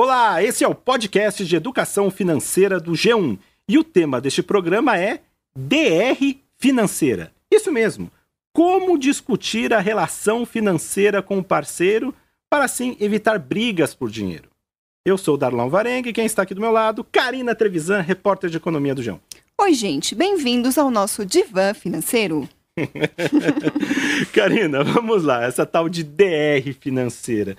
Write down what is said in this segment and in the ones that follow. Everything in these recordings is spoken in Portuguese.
Olá, esse é o podcast de educação financeira do G1 e o tema deste programa é DR Financeira. Isso mesmo, como discutir a relação financeira com o parceiro para assim evitar brigas por dinheiro. Eu sou o Darlão Varengue e quem está aqui do meu lado, Karina Trevisan, repórter de economia do G1. Oi, gente, bem-vindos ao nosso divã financeiro. Karina, vamos lá, essa tal de DR financeira.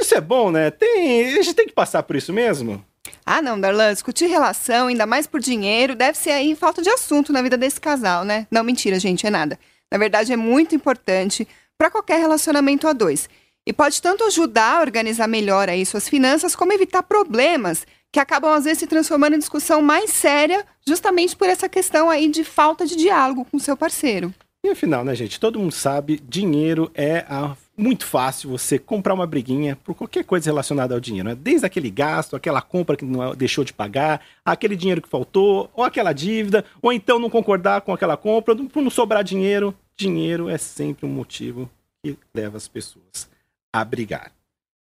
Isso é bom, né? Tem, a gente tem que passar por isso mesmo? Ah, não, Darlan, discutir relação, ainda mais por dinheiro, deve ser aí falta de assunto na vida desse casal, né? Não, mentira, gente, é nada. Na verdade, é muito importante para qualquer relacionamento a dois. E pode tanto ajudar a organizar melhor aí suas finanças, como evitar problemas que acabam às vezes se transformando em discussão mais séria, justamente por essa questão aí de falta de diálogo com seu parceiro. E afinal, né, gente? Todo mundo sabe, dinheiro é a muito fácil você comprar uma briguinha por qualquer coisa relacionada ao dinheiro, né? Desde aquele gasto, aquela compra que não deixou de pagar, aquele dinheiro que faltou, ou aquela dívida, ou então não concordar com aquela compra, por não sobrar dinheiro. Dinheiro é sempre um motivo que leva as pessoas a brigar.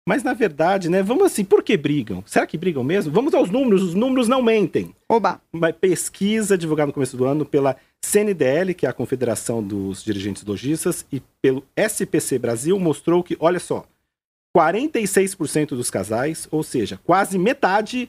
Mas na verdade, né, vamos assim, por que brigam? Será que brigam mesmo? Vamos aos números, os números não mentem. Oba! Uma pesquisa divulgada no começo do ano pela CNDL, que é a Confederação dos Dirigentes Logistas, e pelo SPC Brasil mostrou que, olha só, 46% dos casais, ou seja, quase metade,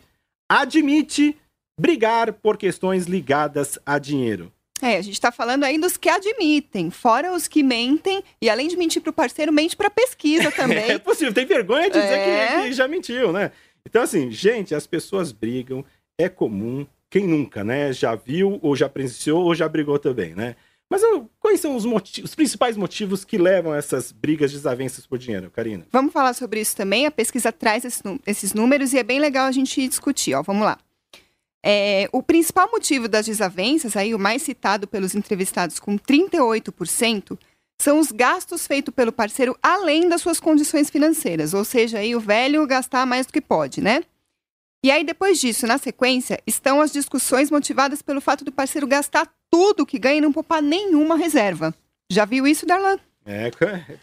admite brigar por questões ligadas a dinheiro. É, a gente está falando aí dos que admitem, fora os que mentem, e além de mentir para o parceiro, mente para pesquisa também. é possível, tem vergonha de dizer é... que, que já mentiu, né? Então, assim, gente, as pessoas brigam, é comum, quem nunca, né? Já viu, ou já presenciou, ou já brigou também, né? Mas quais são os, motivos, os principais motivos que levam a essas brigas, desavenças por dinheiro, Karina? Vamos falar sobre isso também. A pesquisa traz esses números e é bem legal a gente discutir. Ó, vamos lá. É, o principal motivo das desavenças, aí, o mais citado pelos entrevistados com 38%, são os gastos feitos pelo parceiro além das suas condições financeiras, ou seja, aí o velho gastar mais do que pode, né? E aí, depois disso, na sequência, estão as discussões motivadas pelo fato do parceiro gastar tudo que ganha e não poupar nenhuma reserva. Já viu isso, Darlan? É,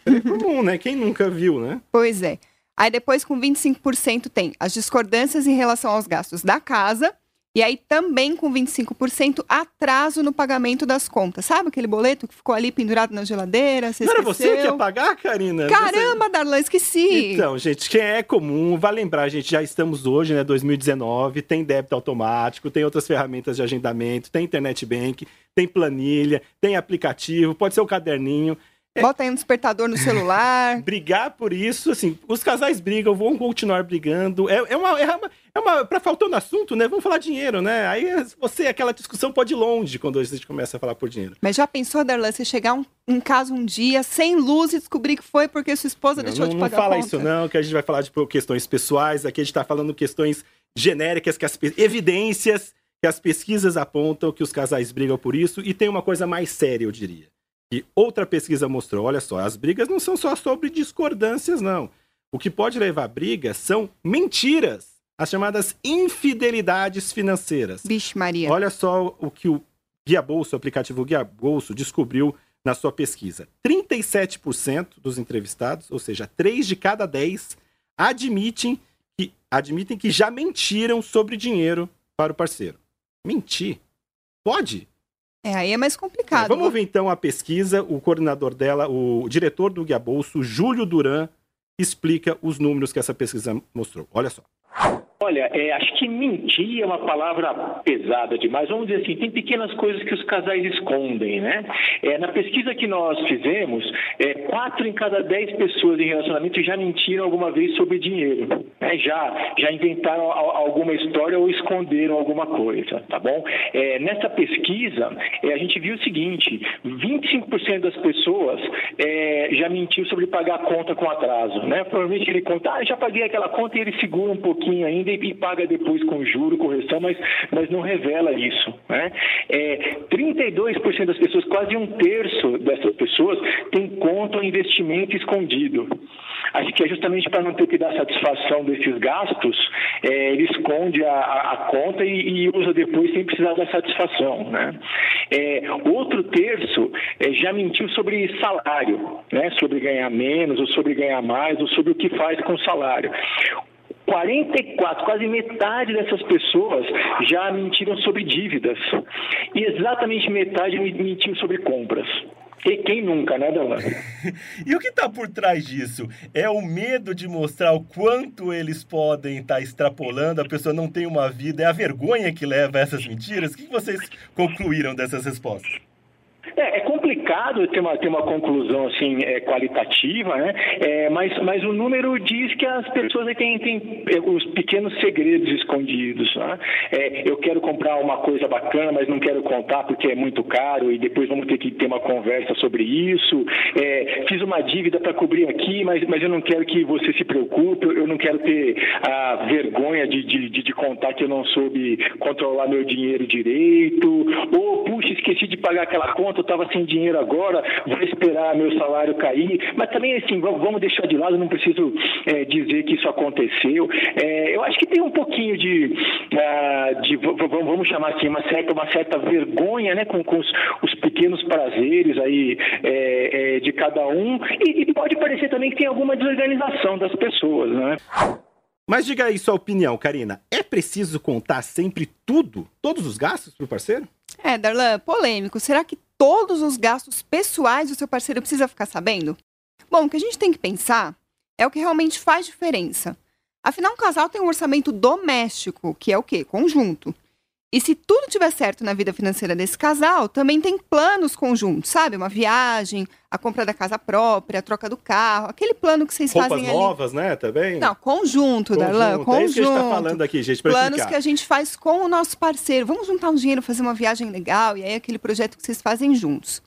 é comum, né? Quem nunca viu, né? Pois é. Aí depois, com 25%, tem as discordâncias em relação aos gastos da casa e aí também com 25% atraso no pagamento das contas. Sabe aquele boleto que ficou ali pendurado na geladeira? Você Não era você que ia pagar, Karina? Caramba, você... Darlan, esqueci. Então, gente, que é comum, vai lembrar, gente, já estamos hoje, né, 2019, tem débito automático, tem outras ferramentas de agendamento, tem internet bank, tem planilha, tem aplicativo, pode ser o caderninho. É. Bota aí um despertador no celular. Brigar por isso, assim, os casais brigam, vão continuar brigando. É, é uma. É uma, é uma pra faltando assunto, né? Vamos falar dinheiro, né? Aí você, aquela discussão pode ir longe quando a gente começa a falar por dinheiro. Mas já pensou, Darlan, você chegar um, em casa um dia sem luz e descobrir que foi porque sua esposa não, deixou não, de pagar Não fala isso, não, que a gente vai falar de questões pessoais. Aqui a gente tá falando questões genéricas, que as evidências que as pesquisas apontam que os casais brigam por isso. E tem uma coisa mais séria, eu diria e outra pesquisa mostrou, olha só, as brigas não são só sobre discordâncias, não. O que pode levar a brigas são mentiras, as chamadas infidelidades financeiras. Vixe Maria. Olha só o que o Guia Bolso, o aplicativo Guia Bolso, descobriu na sua pesquisa. 37% dos entrevistados, ou seja, 3 de cada 10, admitem que, admitem que já mentiram sobre dinheiro para o parceiro. Mentir? Pode? É, aí é mais complicado. É, vamos ver então a pesquisa. O coordenador dela, o diretor do Guia Bolso, Júlio Duran, explica os números que essa pesquisa mostrou. Olha só. Olha, é, acho que mentir é uma palavra pesada demais. Vamos dizer assim, tem pequenas coisas que os casais escondem, né? É, na pesquisa que nós fizemos, é, quatro em cada dez pessoas em relacionamento já mentiram alguma vez sobre dinheiro. Né? Já, já inventaram alguma história ou esconderam alguma coisa, tá bom? É, nessa pesquisa, é, a gente viu o seguinte, 25% das pessoas é, já mentiu sobre pagar a conta com atraso, né? Provavelmente ele conta, ah, já paguei aquela conta e ele segura um pouquinho ainda e paga depois com juro, correção, mas, mas não revela isso. Né? É, 32% das pessoas, quase um terço dessas pessoas, tem conta ou investimento escondido. Acho que é justamente para não ter que dar satisfação desses gastos, é, ele esconde a, a conta e, e, usa depois sem precisar dar satisfação. Né? É, outro terço é, já mentiu sobre salário, né? sobre ganhar menos, ou sobre ganhar mais, ou sobre o que faz com o salário. 44, quase metade dessas pessoas já mentiram sobre dívidas. E exatamente metade mentiu sobre compras. E quem nunca, né, Dalan? e o que está por trás disso? É o medo de mostrar o quanto eles podem estar tá extrapolando, a pessoa não tem uma vida, é a vergonha que leva a essas mentiras? O que vocês concluíram dessas respostas? É, é, complicado ter uma, ter uma conclusão assim é, qualitativa, né? É, mas, mas o número diz que as pessoas têm, têm é, os pequenos segredos escondidos. Né? É, eu quero comprar uma coisa bacana, mas não quero contar porque é muito caro e depois vamos ter que ter uma conversa sobre isso. É, fiz uma dívida para cobrir aqui, mas, mas eu não quero que você se preocupe, eu não quero ter a vergonha de, de, de, de contar que eu não soube controlar meu dinheiro direito. Ou, puxa, esqueci de pagar aquela conta estava sem dinheiro agora, vou esperar meu salário cair. Mas também, assim, vamos deixar de lado, não preciso é, dizer que isso aconteceu. É, eu acho que tem um pouquinho de, uh, de vamos chamar assim, uma certa, uma certa vergonha né, com, com os, os pequenos prazeres aí é, é, de cada um. E, e pode parecer também que tem alguma desorganização das pessoas, né? Mas diga aí sua opinião, Karina. É preciso contar sempre tudo, todos os gastos para o parceiro? É, Darlan, polêmico. Será que todos os gastos pessoais do seu parceiro precisa ficar sabendo? Bom, o que a gente tem que pensar é o que realmente faz diferença. Afinal, um casal tem um orçamento doméstico, que é o quê? Conjunto. E se tudo tiver certo na vida financeira desse casal, também tem planos conjuntos, sabe? Uma viagem, a compra da casa própria, a troca do carro, aquele plano que vocês Roupas fazem ali. novas, né? Também? Não, conjunto, conjunto. Darlan, conjunto. É isso que a gente tá falando aqui, gente, pra Planos explicar. que a gente faz com o nosso parceiro. Vamos juntar um dinheiro, fazer uma viagem legal, e aí aquele projeto que vocês fazem juntos.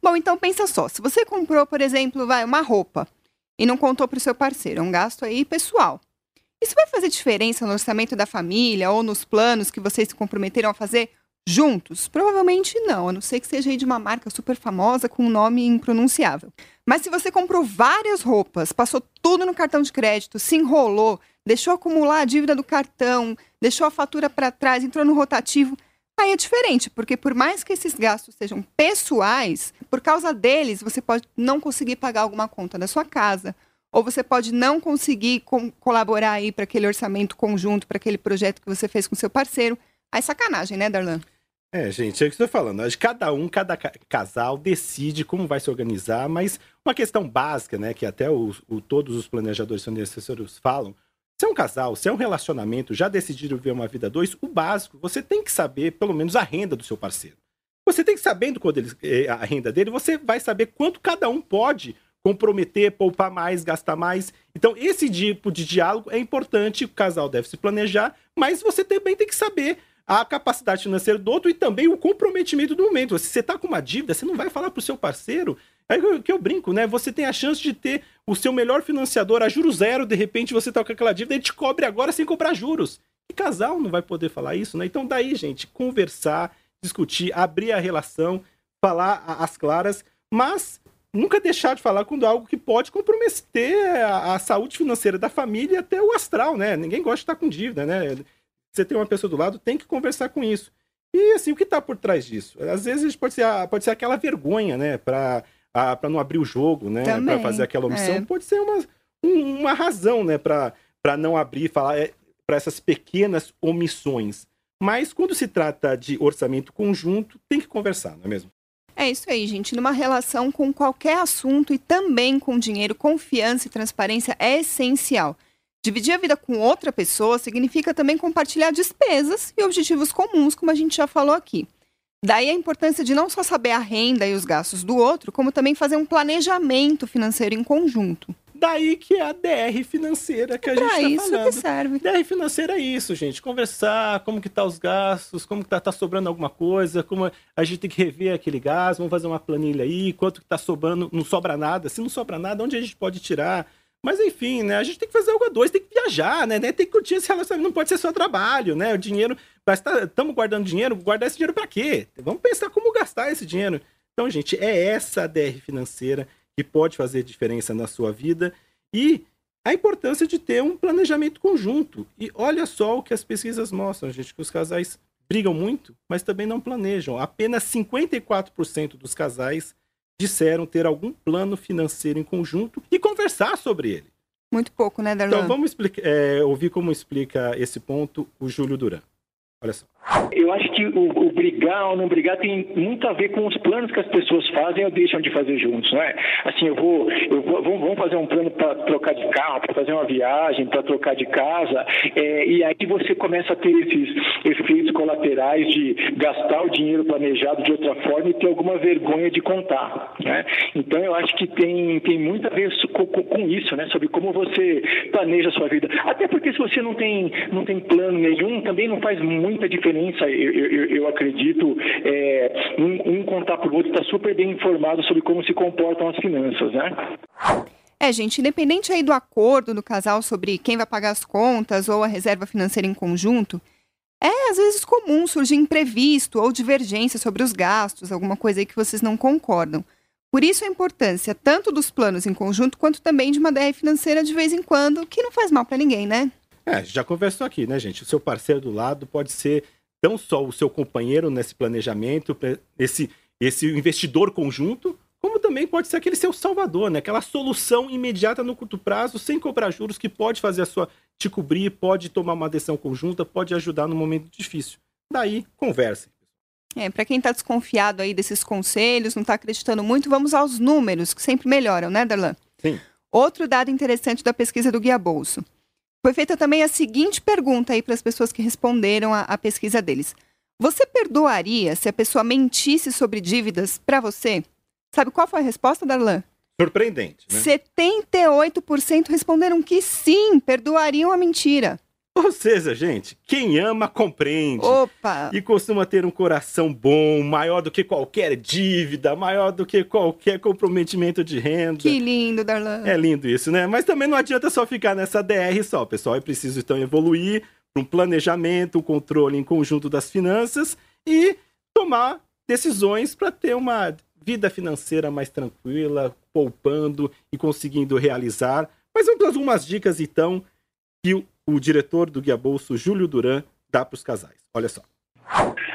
Bom, então pensa só, se você comprou, por exemplo, vai, uma roupa e não contou para o seu parceiro, é um gasto aí pessoal. Isso vai fazer diferença no orçamento da família ou nos planos que vocês se comprometeram a fazer juntos? Provavelmente não, a não ser que seja de uma marca super famosa com um nome impronunciável. Mas se você comprou várias roupas, passou tudo no cartão de crédito, se enrolou, deixou acumular a dívida do cartão, deixou a fatura para trás, entrou no rotativo, aí é diferente, porque por mais que esses gastos sejam pessoais, por causa deles você pode não conseguir pagar alguma conta da sua casa ou você pode não conseguir com, colaborar aí para aquele orçamento conjunto, para aquele projeto que você fez com seu parceiro. Aí sacanagem, né, Darlan? É, gente, é o que estou falando. Cada um, cada casal decide como vai se organizar, mas uma questão básica, né, que até o, o, todos os planejadores e assessores falam, se é um casal, se é um relacionamento, já decidiram viver uma vida dois, o básico, você tem que saber pelo menos a renda do seu parceiro. Você tem que sabendo quando ele, eh, a renda dele, você vai saber quanto cada um pode comprometer, poupar mais, gastar mais. Então, esse tipo de diálogo é importante, o casal deve se planejar, mas você também tem que saber a capacidade financeira do outro e também o comprometimento do momento. Se você está com uma dívida, você não vai falar para o seu parceiro. É que eu brinco, né? Você tem a chance de ter o seu melhor financiador a juros zero, de repente você está com aquela dívida, ele te cobre agora sem cobrar juros. E casal não vai poder falar isso, né? Então, daí, gente, conversar, discutir, abrir a relação, falar as claras, mas nunca deixar de falar quando algo que pode comprometer a, a, saúde financeira da família e até o astral, né? Ninguém gosta de estar com dívida, né? Você tem uma pessoa do lado, tem que conversar com isso. E assim, o que está por trás disso? Às vezes pode ser, pode ser aquela vergonha, né? Para não abrir o jogo, né? Para fazer aquela omissão. É. Pode ser uma, uma razão, né? Para não abrir, falar é, para essas pequenas omissões. Mas quando se trata de orçamento conjunto, tem que conversar, não é mesmo? É isso aí, gente. Numa relação com qualquer assunto e também com dinheiro, confiança e transparência é essencial. Dividir a vida com outra pessoa significa também compartilhar despesas e objetivos comuns, como a gente já falou aqui. Daí a importância de não só saber a renda e os gastos do outro, como também fazer um planejamento financeiro em conjunto. Daí que é a DR financeira que a gente está isso falando. que serve. DR financeira é isso, gente. Conversar, como que tá os gastos, como que tá, tá sobrando alguma coisa, como a gente tem que rever aquele gasto, vamos fazer uma planilha aí, quanto que tá sobrando, não sobra nada. Se não sobra nada, onde a gente pode tirar? Mas enfim, né? A gente tem que fazer algo a dois, tem que viajar, né? Tem que curtir esse relacionamento, não pode ser só trabalho, né? O dinheiro, estamos guardando dinheiro, guardar esse dinheiro para quê? Vamos pensar como gastar esse dinheiro. Então, gente, é essa a DR financeira que pode fazer diferença na sua vida e a importância de ter um planejamento conjunto. E olha só o que as pesquisas mostram, gente, que os casais brigam muito, mas também não planejam. Apenas 54% dos casais disseram ter algum plano financeiro em conjunto e conversar sobre ele. Muito pouco, né, Darlan? Então vamos explicar, é, ouvir como explica esse ponto o Júlio Duran. Olha só. Eu acho que o, o, brigar ou não brigar tem muito a ver com os planos que as pessoas fazem ou deixam de fazer juntos, não é? Assim, eu vou, eu vou vamos fazer um plano para trocar de carro, para fazer uma viagem, para trocar de casa, é, e aí você começa a ter esses efeitos colaterais de gastar o dinheiro planejado de outra forma e ter alguma vergonha de contar, né? Então eu acho que tem, tem muito a ver com, com isso, né? Sobre como você planeja a sua vida. Até porque se você não tem, não tem plano nenhum, também não faz muita diferença eu, eu, eu acredito, é, um, um contar para o outro está super bem informado sobre como se comportam as finanças, né? É, gente, independente aí do acordo do casal sobre quem vai pagar as contas ou a reserva financeira em conjunto, é às vezes comum surgir imprevisto ou divergência sobre os gastos, alguma coisa aí que vocês não concordam. Por isso a importância tanto dos planos em conjunto quanto também de uma DR financeira de vez em quando, que não faz mal para ninguém, né? É, já conversou aqui, né, gente? O seu parceiro do lado pode ser não só o seu companheiro nesse planejamento, esse, esse investidor conjunto, como também pode ser aquele seu salvador, né? Aquela solução imediata no curto prazo, sem cobrar juros, que pode fazer a sua te cobrir, pode tomar uma decisão conjunta, pode ajudar no momento difícil. Daí, converse. É, para quem está desconfiado aí desses conselhos, não está acreditando muito, vamos aos números, que sempre melhoram, né, Darlan? Sim. Outro dado interessante da pesquisa do Guia Bolso. Foi feita também a seguinte pergunta aí para as pessoas que responderam à pesquisa deles. Você perdoaria se a pessoa mentisse sobre dívidas para você? Sabe qual foi a resposta, Darlan? Surpreendente, né? 78% responderam que sim, perdoariam a mentira. Ou seja, gente, quem ama compreende. Opa! E costuma ter um coração bom, maior do que qualquer dívida, maior do que qualquer comprometimento de renda. Que lindo, Darlan. É lindo isso, né? Mas também não adianta só ficar nessa DR só, pessoal. É preciso então evoluir para um planejamento, um controle em conjunto das finanças e tomar decisões para ter uma vida financeira mais tranquila, poupando e conseguindo realizar. Mas vamos algumas dicas então que o diretor do Guia Bolso, Júlio Duran, dá para os casais. Olha só.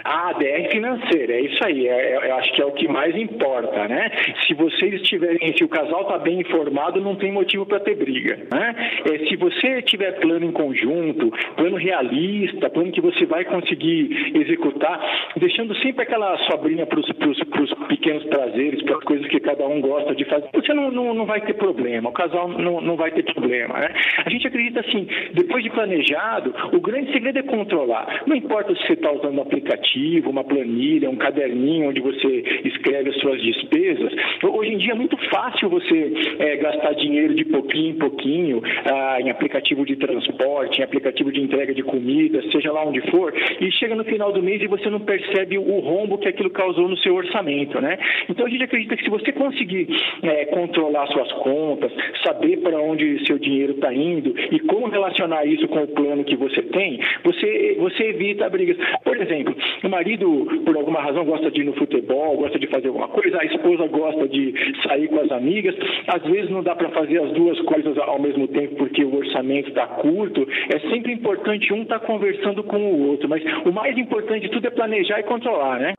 A ADR financeira, é isso aí, é, é, eu acho que é o que mais importa, né? Se vocês estiverem, se o casal está bem informado, não tem motivo para ter briga, né? É, se você tiver plano em conjunto, plano realista, plano que você vai conseguir executar, deixando sempre aquela sobrinha para os pequenos prazeres, para as coisas que cada um gosta de fazer, você não, não, não vai ter problema, o casal não, não vai ter problema, né? A gente acredita assim, depois de planejado, o grande segredo é controlar. Não importa se você está usando aplicativo, uma planilha, um caderninho onde você escreve as suas despesas. Hoje em dia é muito fácil você é, gastar dinheiro de pouquinho em pouquinho ah, em aplicativo de transporte, em aplicativo de entrega de comida, seja lá onde for, e chega no final do mês e você não percebe o rombo que aquilo causou no seu orçamento, né? Então a gente acredita que se você conseguir é, controlar suas contas, saber para onde seu dinheiro está indo e como relacionar isso com o plano que você tem, você, você evita brigas. Por exemplo, o marido, por alguma razão, gosta de ir no futebol, gosta de fazer alguma coisa, a esposa gosta de sair com as amigas, às vezes não dá para fazer as duas coisas ao mesmo tempo porque o orçamento está curto. É sempre importante um estar tá conversando com o outro, mas o mais importante de tudo é planejar e controlar, né?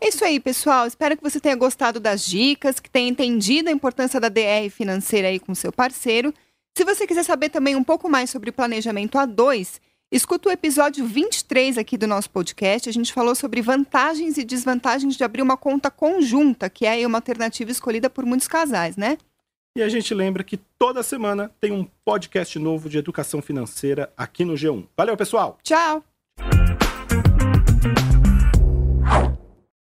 É isso aí, pessoal. Espero que você tenha gostado das dicas, que tenha entendido a importância da DR financeira aí com seu parceiro. Se você quiser saber também um pouco mais sobre planejamento a dois, Escuta o episódio 23 aqui do nosso podcast. A gente falou sobre vantagens e desvantagens de abrir uma conta conjunta, que é uma alternativa escolhida por muitos casais, né? E a gente lembra que toda semana tem um podcast novo de educação financeira aqui no G1. Valeu, pessoal! Tchau!